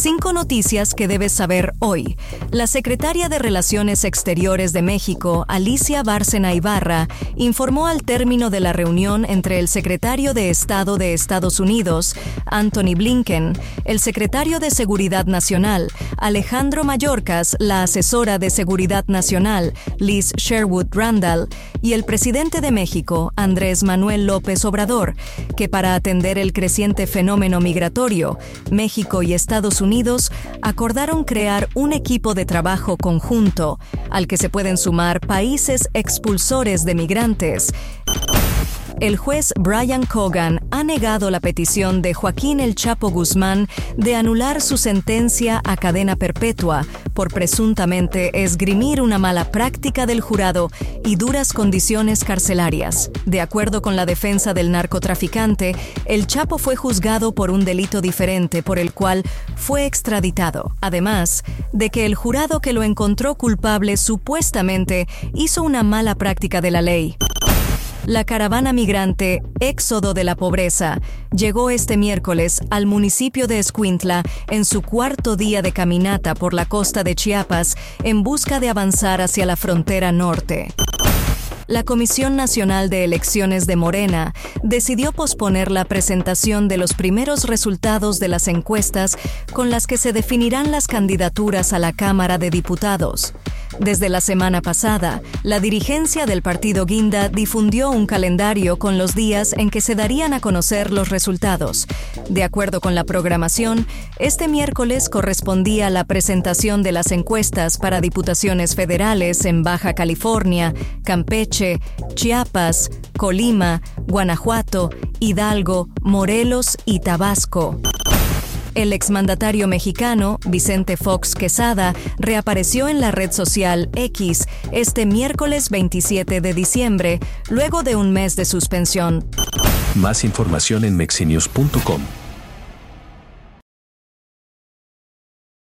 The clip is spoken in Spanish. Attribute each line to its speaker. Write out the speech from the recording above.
Speaker 1: Cinco noticias que debes saber hoy. La secretaria de Relaciones Exteriores de México, Alicia Bárcena Ibarra, informó al término de la reunión entre el secretario de Estado de Estados Unidos, Anthony Blinken, el secretario de Seguridad Nacional, Alejandro Mayorkas, la asesora de Seguridad Nacional, Liz Sherwood Randall, y el presidente de México, Andrés Manuel López Obrador, que para atender el creciente fenómeno migratorio, México y Estados Unidos Acordaron crear un equipo de trabajo conjunto al que se pueden sumar países expulsores de migrantes el juez Brian Cogan ha negado la petición de Joaquín El Chapo Guzmán de anular su sentencia a cadena perpetua por presuntamente esgrimir una mala práctica del jurado y duras condiciones carcelarias. De acuerdo con la defensa del narcotraficante, El Chapo fue juzgado por un delito diferente por el cual fue extraditado, además de que el jurado que lo encontró culpable supuestamente hizo una mala práctica de la ley. La caravana migrante Éxodo de la Pobreza llegó este miércoles al municipio de Escuintla en su cuarto día de caminata por la costa de Chiapas en busca de avanzar hacia la frontera norte la Comisión Nacional de Elecciones de Morena decidió posponer la presentación de los primeros resultados de las encuestas con las que se definirán las candidaturas a la Cámara de Diputados. Desde la semana pasada, la dirigencia del partido Guinda difundió un calendario con los días en que se darían a conocer los resultados. De acuerdo con la programación, este miércoles correspondía la presentación de las encuestas para diputaciones federales en Baja California, Campeche, Chiapas, Colima, Guanajuato, Hidalgo, Morelos y Tabasco. El exmandatario mexicano, Vicente Fox Quesada, reapareció en la red social X este miércoles 27 de diciembre, luego de un mes de suspensión.
Speaker 2: Más información en mexinews.com.